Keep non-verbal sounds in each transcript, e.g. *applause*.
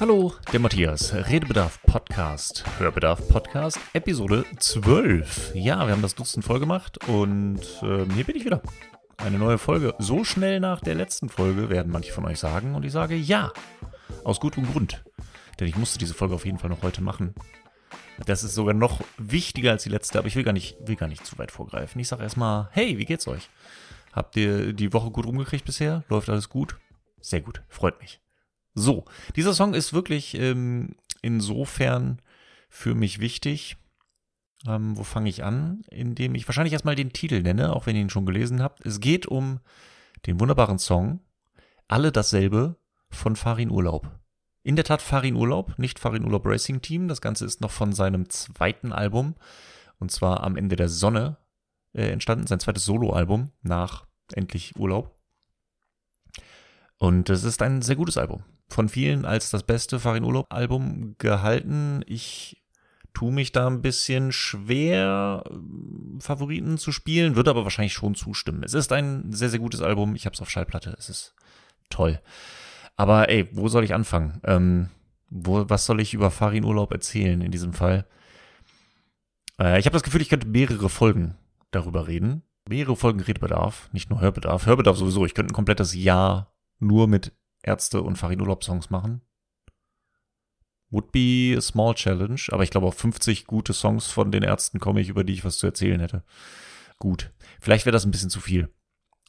Hallo, der Matthias, Redebedarf Podcast, Hörbedarf Podcast, Episode 12. Ja, wir haben das Dutzend voll gemacht und äh, hier bin ich wieder. Eine neue Folge. So schnell nach der letzten Folge werden manche von euch sagen und ich sage ja. Aus gutem Grund. Denn ich musste diese Folge auf jeden Fall noch heute machen. Das ist sogar noch wichtiger als die letzte, aber ich will gar nicht, will gar nicht zu weit vorgreifen. Ich sage erstmal, hey, wie geht's euch? Habt ihr die Woche gut rumgekriegt bisher? Läuft alles gut? Sehr gut, freut mich. So, dieser Song ist wirklich ähm, insofern für mich wichtig. Ähm, wo fange ich an? Indem ich wahrscheinlich erstmal den Titel nenne, auch wenn ihr ihn schon gelesen habt. Es geht um den wunderbaren Song Alle dasselbe von Farin Urlaub. In der Tat Farin Urlaub, nicht Farin Urlaub Racing Team. Das Ganze ist noch von seinem zweiten Album und zwar am Ende der Sonne äh, entstanden, sein zweites Soloalbum nach Endlich Urlaub. Und es ist ein sehr gutes Album. Von vielen als das beste Farin Urlaub Album gehalten. Ich tue mich da ein bisschen schwer, Favoriten zu spielen, würde aber wahrscheinlich schon zustimmen. Es ist ein sehr, sehr gutes Album. Ich habe es auf Schallplatte. Es ist toll. Aber ey, wo soll ich anfangen? Ähm, wo, was soll ich über Farin Urlaub erzählen in diesem Fall? Äh, ich habe das Gefühl, ich könnte mehrere Folgen darüber reden. Mehrere Folgen Redebedarf, nicht nur Hörbedarf. Hörbedarf sowieso. Ich könnte ein komplettes Jahr nur mit Ärzte und Farin Urlaub Songs machen. Would be a small challenge, aber ich glaube, auf 50 gute Songs von den Ärzten komme ich, über die ich was zu erzählen hätte. Gut. Vielleicht wäre das ein bisschen zu viel.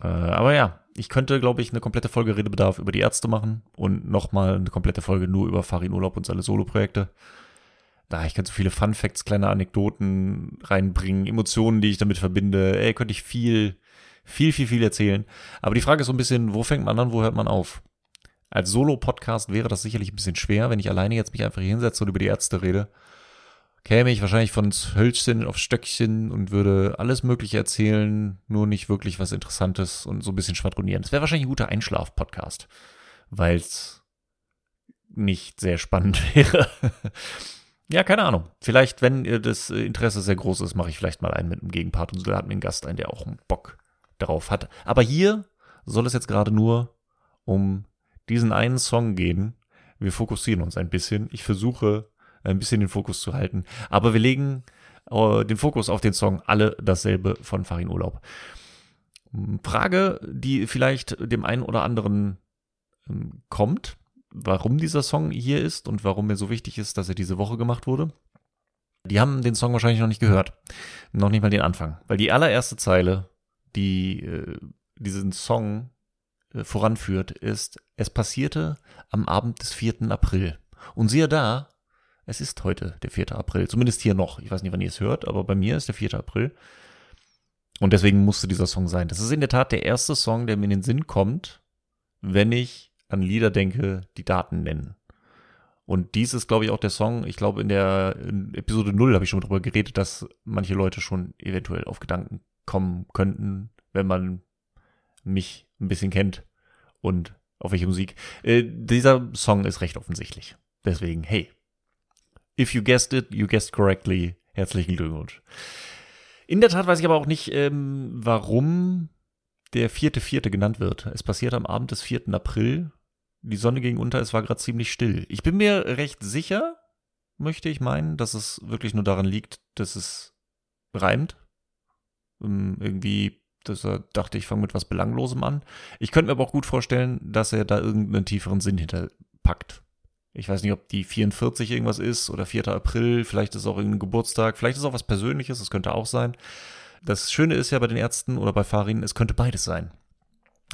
Äh, aber ja, ich könnte, glaube ich, eine komplette Folge Redebedarf über die Ärzte machen und nochmal eine komplette Folge nur über Farin Urlaub und seine Soloprojekte. Da ich könnte so viele Fun Facts, kleine Anekdoten reinbringen, Emotionen, die ich damit verbinde. Ey, könnte ich viel, viel, viel, viel erzählen. Aber die Frage ist so ein bisschen, wo fängt man an, wo hört man auf? Als Solo-Podcast wäre das sicherlich ein bisschen schwer, wenn ich alleine jetzt mich einfach hier hinsetze und über die Ärzte rede. Käme ich wahrscheinlich von Hölzchen auf Stöckchen und würde alles Mögliche erzählen, nur nicht wirklich was Interessantes und so ein bisschen schwadronieren. Das wäre wahrscheinlich ein guter Einschlaf-Podcast, weil es nicht sehr spannend *laughs* wäre. ja, keine Ahnung. Vielleicht, wenn das Interesse sehr groß ist, mache ich vielleicht mal einen mit einem Gegenpart und lade mir einen Gast ein, der auch einen Bock darauf hat. Aber hier soll es jetzt gerade nur um diesen einen Song gehen. Wir fokussieren uns ein bisschen. Ich versuche ein bisschen den Fokus zu halten. Aber wir legen äh, den Fokus auf den Song Alle dasselbe von Farin Urlaub. Frage, die vielleicht dem einen oder anderen ähm, kommt, warum dieser Song hier ist und warum mir so wichtig ist, dass er diese Woche gemacht wurde. Die haben den Song wahrscheinlich noch nicht gehört. Noch nicht mal den Anfang. Weil die allererste Zeile, die äh, diesen Song äh, voranführt, ist, es passierte am Abend des 4. April. Und siehe da, es ist heute der 4. April. Zumindest hier noch. Ich weiß nicht, wann ihr es hört, aber bei mir ist der 4. April. Und deswegen musste dieser Song sein. Das ist in der Tat der erste Song, der mir in den Sinn kommt, wenn ich an Lieder denke, die Daten nennen. Und dies ist, glaube ich, auch der Song. Ich glaube, in der in Episode 0 habe ich schon darüber geredet, dass manche Leute schon eventuell auf Gedanken kommen könnten, wenn man mich ein bisschen kennt und auf welche Musik. Äh, dieser Song ist recht offensichtlich. Deswegen, hey, if you guessed it, you guessed correctly. Herzlichen Glückwunsch. In der Tat weiß ich aber auch nicht, ähm, warum der vierte Vierte genannt wird. Es passiert am Abend des 4. April. Die Sonne ging unter, es war gerade ziemlich still. Ich bin mir recht sicher, möchte ich meinen, dass es wirklich nur daran liegt, dass es reimt. Ähm, irgendwie dass er dachte, ich fange mit was Belanglosem an. Ich könnte mir aber auch gut vorstellen, dass er da irgendeinen tieferen Sinn hinterpackt. Ich weiß nicht, ob die 44 irgendwas ist oder 4. April, vielleicht ist auch irgendein Geburtstag, vielleicht ist auch was Persönliches, das könnte auch sein. Das Schöne ist ja bei den Ärzten oder bei Farin, es könnte beides sein.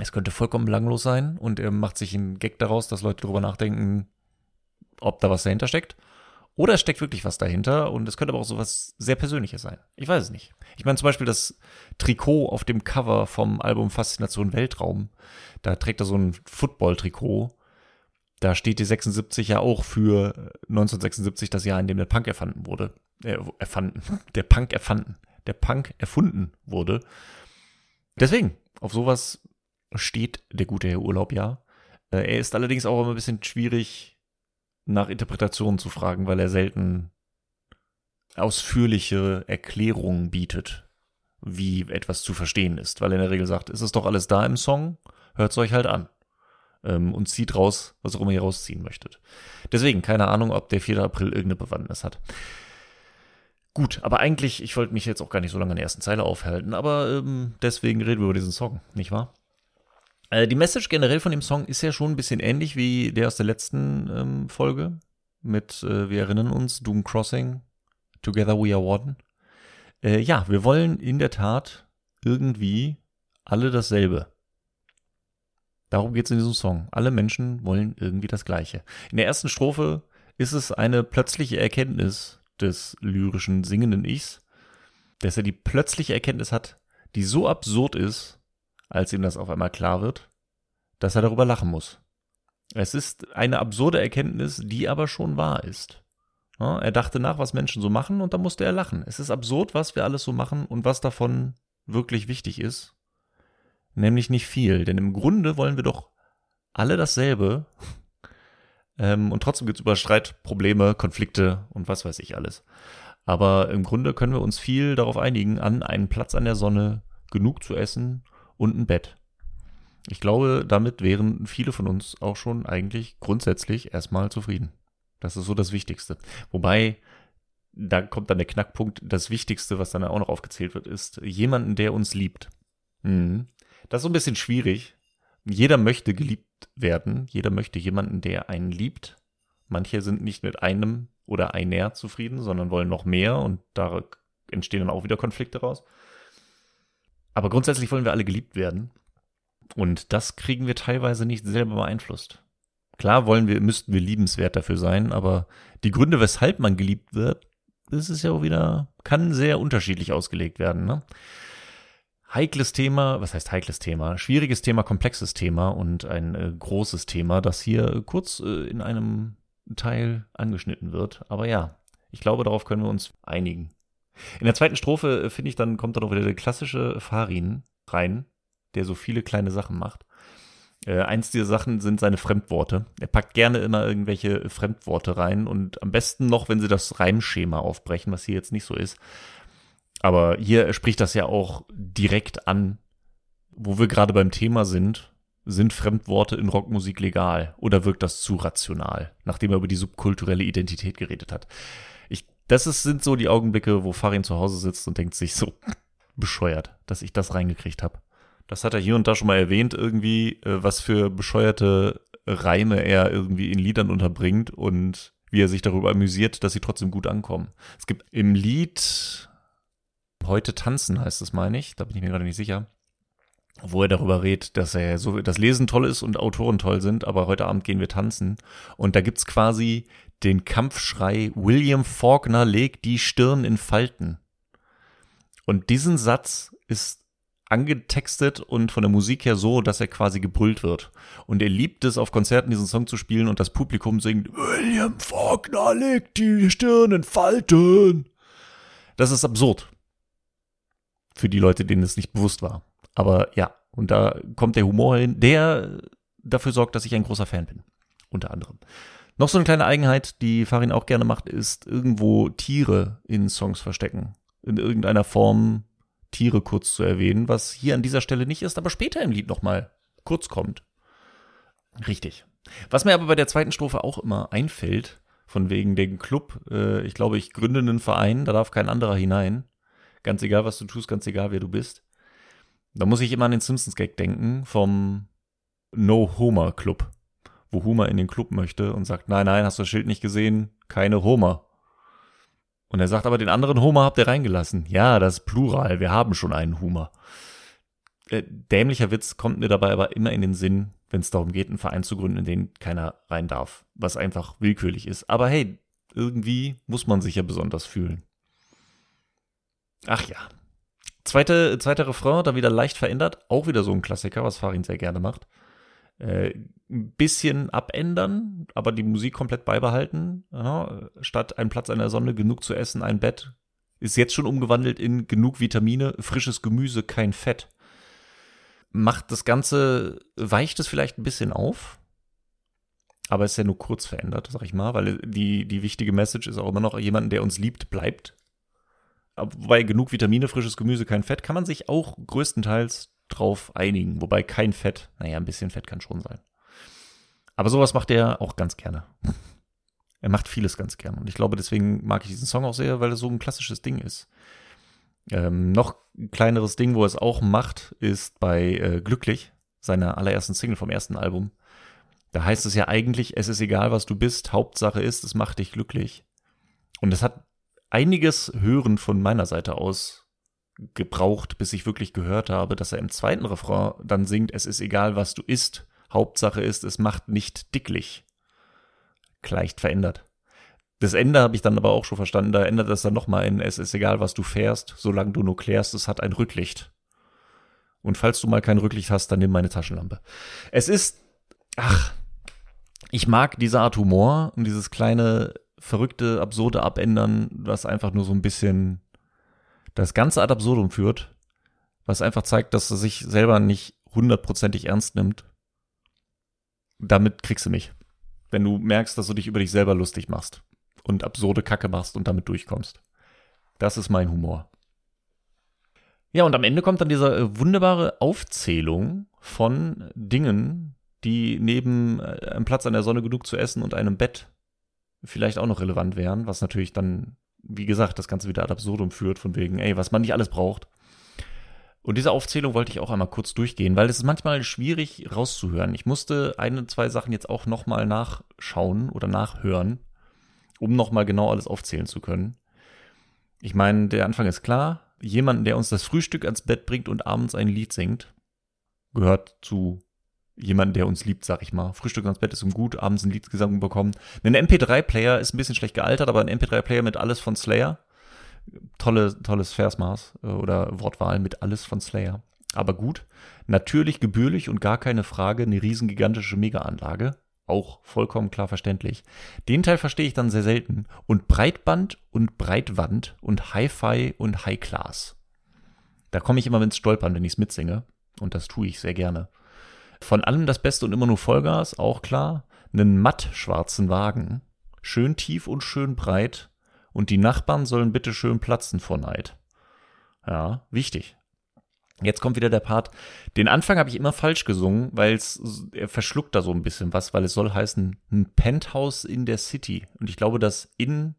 Es könnte vollkommen belanglos sein und er macht sich einen Gag daraus, dass Leute darüber nachdenken, ob da was dahinter steckt. Oder es steckt wirklich was dahinter und es könnte aber auch so was sehr Persönliches sein. Ich weiß es nicht. Ich meine zum Beispiel das Trikot auf dem Cover vom Album Faszination Weltraum. Da trägt er so ein Football-Trikot. Da steht die 76 ja auch für 1976, das Jahr, in dem der Punk erfunden wurde. Äh, erfanden. *laughs* Der Punk erfanden. Der Punk erfunden wurde. Deswegen, auf sowas steht der gute Herr Urlaub ja. Äh, er ist allerdings auch immer ein bisschen schwierig nach Interpretationen zu fragen, weil er selten ausführliche Erklärungen bietet, wie etwas zu verstehen ist, weil er in der Regel sagt, ist es doch alles da im Song, hört es euch halt an. ähm, und zieht raus, was auch immer ihr rausziehen möchtet. Deswegen, keine Ahnung, ob der 4. April irgendeine Bewandtnis hat. Gut, aber eigentlich, ich wollte mich jetzt auch gar nicht so lange in der ersten Zeile aufhalten, aber ähm, deswegen reden wir über diesen Song, nicht wahr? Äh, die Message generell von dem Song ist ja schon ein bisschen ähnlich wie der aus der letzten ähm, Folge mit, äh, wir erinnern uns, Doom Crossing, Together We Are One. Äh, ja, wir wollen in der Tat irgendwie alle dasselbe. Darum geht es in diesem Song. Alle Menschen wollen irgendwie das Gleiche. In der ersten Strophe ist es eine plötzliche Erkenntnis des lyrischen singenden Ichs, dass er die plötzliche Erkenntnis hat, die so absurd ist, als ihm das auf einmal klar wird, dass er darüber lachen muss. Es ist eine absurde Erkenntnis, die aber schon wahr ist. Er dachte nach, was Menschen so machen, und da musste er lachen. Es ist absurd, was wir alles so machen und was davon wirklich wichtig ist nämlich nicht viel. Denn im Grunde wollen wir doch alle dasselbe. *laughs* Ähm, und trotzdem gibt es über Streit, Probleme, Konflikte und was weiß ich alles. Aber im Grunde können wir uns viel darauf einigen, an einen Platz an der Sonne, genug zu essen und ein Bett. Ich glaube, damit wären viele von uns auch schon eigentlich grundsätzlich erstmal zufrieden. Das ist so das Wichtigste. Wobei, da kommt dann der Knackpunkt, das Wichtigste, was dann auch noch aufgezählt wird, ist jemanden, der uns liebt. Mhm. Das ist so ein bisschen schwierig. Jeder möchte geliebt werden. Jeder möchte jemanden, der einen liebt. Manche sind nicht mit einem oder einer zufrieden, sondern wollen noch mehr und da entstehen dann auch wieder Konflikte raus. Aber grundsätzlich wollen wir alle geliebt werden. Und das kriegen wir teilweise nicht selber beeinflusst. Klar wollen wir, müssten wir liebenswert dafür sein, aber die Gründe, weshalb man geliebt wird, das ist ja auch wieder, kann sehr unterschiedlich ausgelegt werden. Ne? heikles Thema, was heißt heikles Thema? Schwieriges Thema, komplexes Thema und ein äh, großes Thema, das hier kurz äh, in einem Teil angeschnitten wird. Aber ja, ich glaube, darauf können wir uns einigen. In der zweiten Strophe, äh, finde ich, dann kommt dann auch wieder der klassische Farin rein, der so viele kleine Sachen macht. Äh, eins dieser Sachen sind seine Fremdworte. Er packt gerne immer irgendwelche Fremdworte rein und am besten noch, wenn sie das Reimschema aufbrechen, was hier jetzt nicht so ist. Aber hier spricht das ja auch direkt an, wo wir gerade beim Thema sind. Sind Fremdworte in Rockmusik legal oder wirkt das zu rational, nachdem er über die subkulturelle Identität geredet hat? Das ist, sind so die Augenblicke, wo Farin zu Hause sitzt und denkt sich so *laughs* bescheuert, dass ich das reingekriegt habe. Das hat er hier und da schon mal erwähnt, irgendwie, äh, was für bescheuerte Reime er irgendwie in Liedern unterbringt und wie er sich darüber amüsiert, dass sie trotzdem gut ankommen. Es gibt im Lied Heute tanzen heißt es, meine ich. Da bin ich mir gerade nicht sicher. Wo er darüber redet, dass er so, das Lesen toll ist und Autoren toll sind, aber heute Abend gehen wir tanzen. Und da gibt's quasi den Kampfschrei, William Faulkner legt die Stirn in Falten. Und diesen Satz ist angetextet und von der Musik her so, dass er quasi gebrüllt wird. Und er liebt es, auf Konzerten diesen Song zu spielen und das Publikum singt, William Faulkner legt die Stirn in Falten. Das ist absurd für die Leute, denen es nicht bewusst war. Aber ja, und da kommt der Humor hin, der dafür sorgt, dass ich ein großer Fan bin. Unter anderem. Noch so eine kleine Eigenheit, die Farin auch gerne macht, ist irgendwo Tiere in Songs verstecken. In irgendeiner Form Tiere kurz zu erwähnen, was hier an dieser Stelle nicht ist, aber später im Lied nochmal kurz kommt. Richtig. Was mir aber bei der zweiten Strophe auch immer einfällt, von wegen dem Club, äh, ich glaube, ich gründe einen Verein, da darf kein anderer hinein. Ganz egal, was du tust, ganz egal, wer du bist. Da muss ich immer an den Simpsons-Gag denken vom No-Homer Club, wo Homer in den Club möchte und sagt, nein, nein, hast du das Schild nicht gesehen? Keine Homer. Und er sagt aber, den anderen Homer habt ihr reingelassen. Ja, das ist Plural, wir haben schon einen Homer. Äh, dämlicher Witz kommt mir dabei aber immer in den Sinn, wenn es darum geht, einen Verein zu gründen, in den keiner rein darf. Was einfach willkürlich ist. Aber hey, irgendwie muss man sich ja besonders fühlen. Ach ja. Zweite, zweiter Refrain, da wieder leicht verändert. Auch wieder so ein Klassiker, was Farin sehr gerne macht. Äh, ein bisschen abändern, aber die Musik komplett beibehalten. Ja, statt ein Platz an der Sonne, genug zu essen, ein Bett. Ist jetzt schon umgewandelt in genug Vitamine, frisches Gemüse, kein Fett. Macht das Ganze, weicht es vielleicht ein bisschen auf, aber ist ja nur kurz verändert, sag ich mal, weil die, die wichtige Message ist auch immer noch, jemanden, der uns liebt, bleibt wobei genug Vitamine, frisches Gemüse, kein Fett, kann man sich auch größtenteils drauf einigen. Wobei kein Fett, naja, ein bisschen Fett kann schon sein. Aber sowas macht er auch ganz gerne. Er macht vieles ganz gerne. Und ich glaube, deswegen mag ich diesen Song auch sehr, weil es so ein klassisches Ding ist. Ähm, noch ein kleineres Ding, wo er es auch macht, ist bei äh, Glücklich, seiner allerersten Single vom ersten Album. Da heißt es ja eigentlich, es ist egal, was du bist, Hauptsache ist, es macht dich glücklich. Und es hat einiges Hören von meiner Seite aus gebraucht, bis ich wirklich gehört habe, dass er im zweiten Refrain dann singt, es ist egal, was du isst, Hauptsache ist, es macht nicht dicklich. Leicht verändert. Das Ende habe ich dann aber auch schon verstanden, da ändert es dann nochmal in, es ist egal, was du fährst, solange du nur klärst, es hat ein Rücklicht. Und falls du mal kein Rücklicht hast, dann nimm meine Taschenlampe. Es ist, ach, ich mag diese Art Humor und dieses kleine, verrückte, absurde Abändern, was einfach nur so ein bisschen das Ganze ad absurdum führt, was einfach zeigt, dass er sich selber nicht hundertprozentig ernst nimmt. Damit kriegst du mich. Wenn du merkst, dass du dich über dich selber lustig machst und absurde Kacke machst und damit durchkommst. Das ist mein Humor. Ja, und am Ende kommt dann diese äh, wunderbare Aufzählung von Dingen, die neben äh, einem Platz an der Sonne genug zu essen und einem Bett vielleicht auch noch relevant wären, was natürlich dann, wie gesagt, das Ganze wieder ad absurdum führt, von wegen, ey, was man nicht alles braucht. Und diese Aufzählung wollte ich auch einmal kurz durchgehen, weil es ist manchmal schwierig rauszuhören. Ich musste eine, zwei Sachen jetzt auch nochmal nachschauen oder nachhören, um nochmal genau alles aufzählen zu können. Ich meine, der Anfang ist klar. Jemanden, der uns das Frühstück ans Bett bringt und abends ein Lied singt, gehört zu jemanden, der uns liebt, sag ich mal. Frühstück ans Bett ist ihm gut, abends ein Lied gesungen bekommen. Ein MP3-Player ist ein bisschen schlecht gealtert, aber ein MP3-Player mit alles von Slayer. Tolle, tolles Versmaß äh, oder Wortwahl mit alles von Slayer. Aber gut. Natürlich gebührlich und gar keine Frage eine riesengigantische Mega-Anlage auch vollkommen klar verständlich. Den Teil verstehe ich dann sehr selten. Und Breitband und Breitwand und Hi-Fi und High-Class. Da komme ich immer ins Stolpern, wenn ich es mitsinge. Und das tue ich sehr gerne. Von allem das Beste und immer nur Vollgas, auch klar. Einen matt schwarzen Wagen. Schön tief und schön breit. Und die Nachbarn sollen bitte schön platzen vor Neid. Ja, wichtig. Jetzt kommt wieder der Part. Den Anfang habe ich immer falsch gesungen, weil es er verschluckt da so ein bisschen was, weil es soll heißen ein Penthouse in der City und ich glaube, das in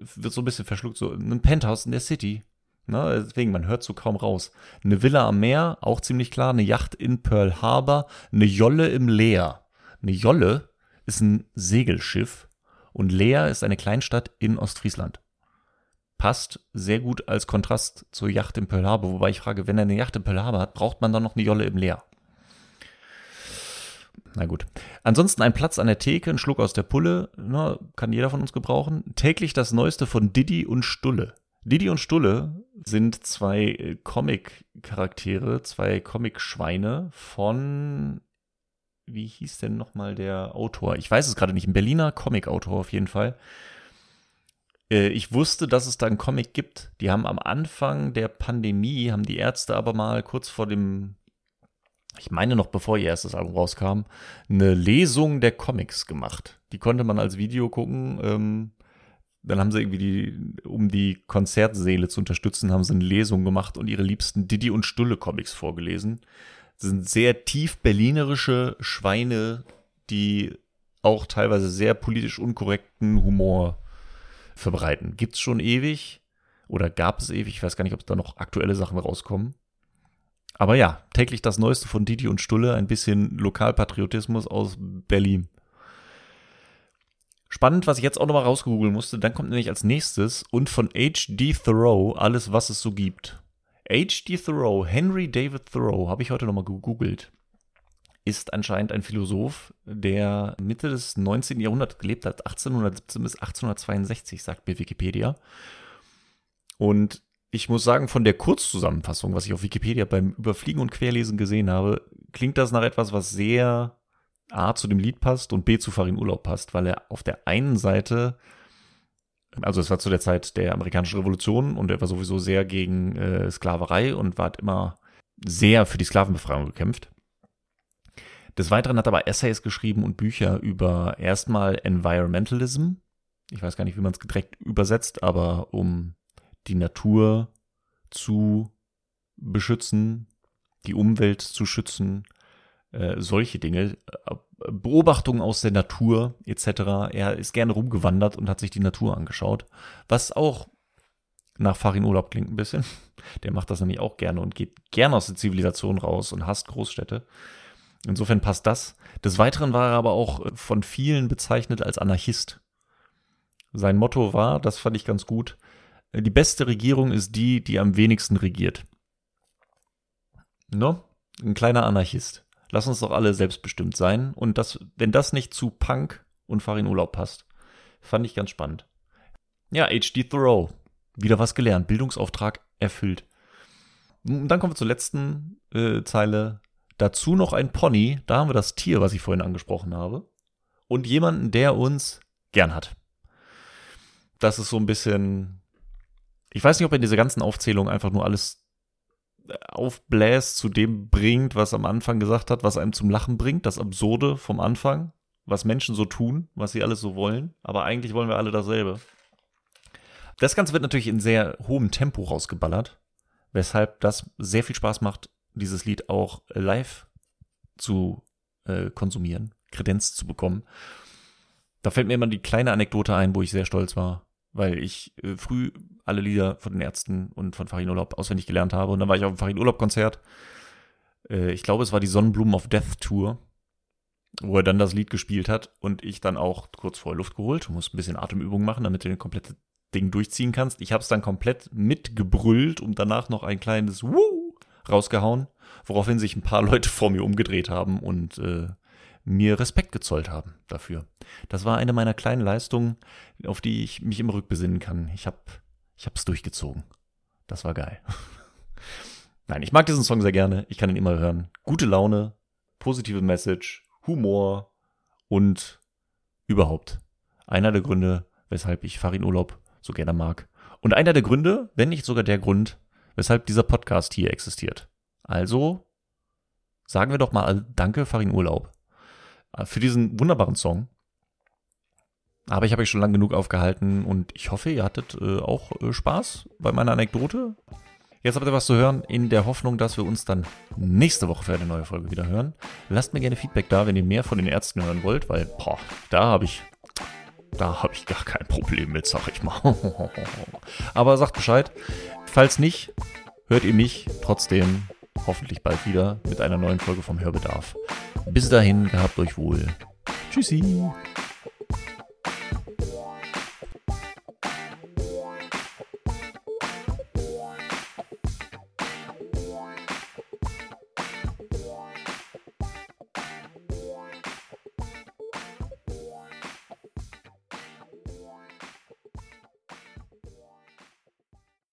wird so ein bisschen verschluckt so ein Penthouse in der City. Ne, deswegen, man hört so kaum raus. Eine Villa am Meer, auch ziemlich klar. Eine Yacht in Pearl Harbor. Eine Jolle im Leer. Eine Jolle ist ein Segelschiff und Leer ist eine Kleinstadt in Ostfriesland passt sehr gut als Kontrast zur Yacht im Pearl Harbor. Wobei ich frage, wenn er eine Yacht im Pearl Harbor hat, braucht man dann noch eine Jolle im Leer? Na gut. Ansonsten ein Platz an der Theke, ein Schluck aus der Pulle, na, kann jeder von uns gebrauchen. Täglich das Neueste von Didi und Stulle. Didi und Stulle sind zwei äh, Comic-Charaktere, zwei Comic-Schweine von, wie hieß denn nochmal der Autor? Ich weiß es gerade nicht, ein Berliner Comic-Autor auf jeden Fall. Äh, ich wusste, dass es da einen Comic gibt. Die haben am Anfang der Pandemie, haben die Ärzte aber mal kurz vor dem, ich meine noch bevor ihr erstes Album rauskam, eine Lesung der Comics gemacht. Die konnte man als Video gucken. Ähm, dann haben sie irgendwie die, um die Konzertsäle zu unterstützen, haben sie eine Lesung gemacht und ihre liebsten Didi und Stulle Comics vorgelesen. Sind sehr tief berlinerische Schweine, die auch teilweise sehr politisch unkorrekten Humor verbreiten. Gibt's schon ewig oder gab es ewig. Ich weiß gar nicht, ob da noch aktuelle Sachen rauskommen. Aber ja, täglich das Neueste von Didi und Stulle, ein bisschen Lokalpatriotismus aus Berlin. Spannend, was ich jetzt auch nochmal rausgoogeln musste, dann kommt nämlich als nächstes und von H.D. Thoreau alles, was es so gibt. H.D. Thoreau, Henry David Thoreau, habe ich heute nochmal gegoogelt ist anscheinend ein Philosoph, der Mitte des 19. Jahrhunderts gelebt hat, 1817 bis 1862, sagt mir Wikipedia. Und ich muss sagen, von der Kurzzusammenfassung, was ich auf Wikipedia beim Überfliegen und Querlesen gesehen habe, klingt das nach etwas, was sehr A zu dem Lied passt und B zu Farin Urlaub passt, weil er auf der einen Seite, also es war zu der Zeit der amerikanischen Revolution und er war sowieso sehr gegen äh, Sklaverei und war immer sehr für die Sklavenbefreiung gekämpft. Des Weiteren hat er aber Essays geschrieben und Bücher über erstmal Environmentalism. Ich weiß gar nicht, wie man es direkt übersetzt, aber um die Natur zu beschützen, die Umwelt zu schützen, äh, solche Dinge. Äh, Beobachtungen aus der Natur etc. Er ist gerne rumgewandert und hat sich die Natur angeschaut, was auch nach Farin Urlaub klingt ein bisschen. *laughs* Der macht das nämlich auch gerne und geht gerne aus der Zivilisation raus und hasst Großstädte. Insofern passt das. Des Weiteren war er aber auch von vielen bezeichnet als Anarchist. Sein Motto war, das fand ich ganz gut, die beste Regierung ist die, die am wenigsten regiert. No? Ein kleiner Anarchist. Lass uns doch alle selbstbestimmt sein. Und das, wenn das nicht zu Punk und Farin Urlaub passt, fand ich ganz spannend. Ja, H.D. Thoreau. Wieder was gelernt. Bildungsauftrag erfüllt. Und dann kommen wir zur letzten äh, Zeile. Dazu noch ein Pony. Da haben wir das Tier, was ich vorhin angesprochen habe. Und jemanden, der uns gern hat. Das ist so ein bisschen. Ich weiß nicht, ob in dieser ganzen Aufzählung einfach nur alles aufbläst, zu dem bringt, was am Anfang gesagt hat, was einem zum Lachen bringt, das Absurde vom Anfang, was Menschen so tun, was sie alles so wollen, aber eigentlich wollen wir alle dasselbe. Das Ganze wird natürlich in sehr hohem Tempo rausgeballert, weshalb das sehr viel Spaß macht, dieses Lied auch live zu äh, konsumieren, Kredenz zu bekommen. Da fällt mir immer die kleine Anekdote ein, wo ich sehr stolz war weil ich äh, früh alle Lieder von den Ärzten und von Farin Urlaub auswendig gelernt habe. Und dann war ich auf dem Farin Urlaub Konzert. Äh, ich glaube, es war die Sonnenblumen of Death Tour, wo er dann das Lied gespielt hat und ich dann auch kurz vorher Luft geholt. Du musst ein bisschen Atemübungen machen, damit du den kompletten Ding durchziehen kannst. Ich habe es dann komplett mitgebrüllt und danach noch ein kleines Woo rausgehauen, woraufhin sich ein paar Leute vor mir umgedreht haben und äh, mir Respekt gezollt haben dafür. Das war eine meiner kleinen Leistungen, auf die ich mich immer rückbesinnen kann. Ich habe ich hab's durchgezogen. Das war geil. *laughs* Nein, ich mag diesen Song sehr gerne. Ich kann ihn immer hören. Gute Laune, positive Message, Humor und überhaupt einer der Gründe, weshalb ich Farin Urlaub so gerne mag. Und einer der Gründe, wenn nicht sogar der Grund, weshalb dieser Podcast hier existiert. Also sagen wir doch mal Danke, Farin Urlaub. Äh, für diesen wunderbaren Song. Aber ich habe euch schon lang genug aufgehalten und ich hoffe, ihr hattet äh, auch äh, Spaß bei meiner Anekdote. Jetzt habt ihr was zu hören, in der Hoffnung, dass wir uns dann nächste Woche für eine neue Folge wieder hören. Lasst mir gerne Feedback da, wenn ihr mehr von den Ärzten hören wollt, weil, boah, da habe ich, da habe ich gar kein Problem mit, sag ich mal. *laughs* Aber sagt Bescheid. Falls nicht, hört ihr mich trotzdem hoffentlich bald wieder mit einer neuen Folge vom Hörbedarf. Bis dahin, gehabt euch wohl. Tschüssi.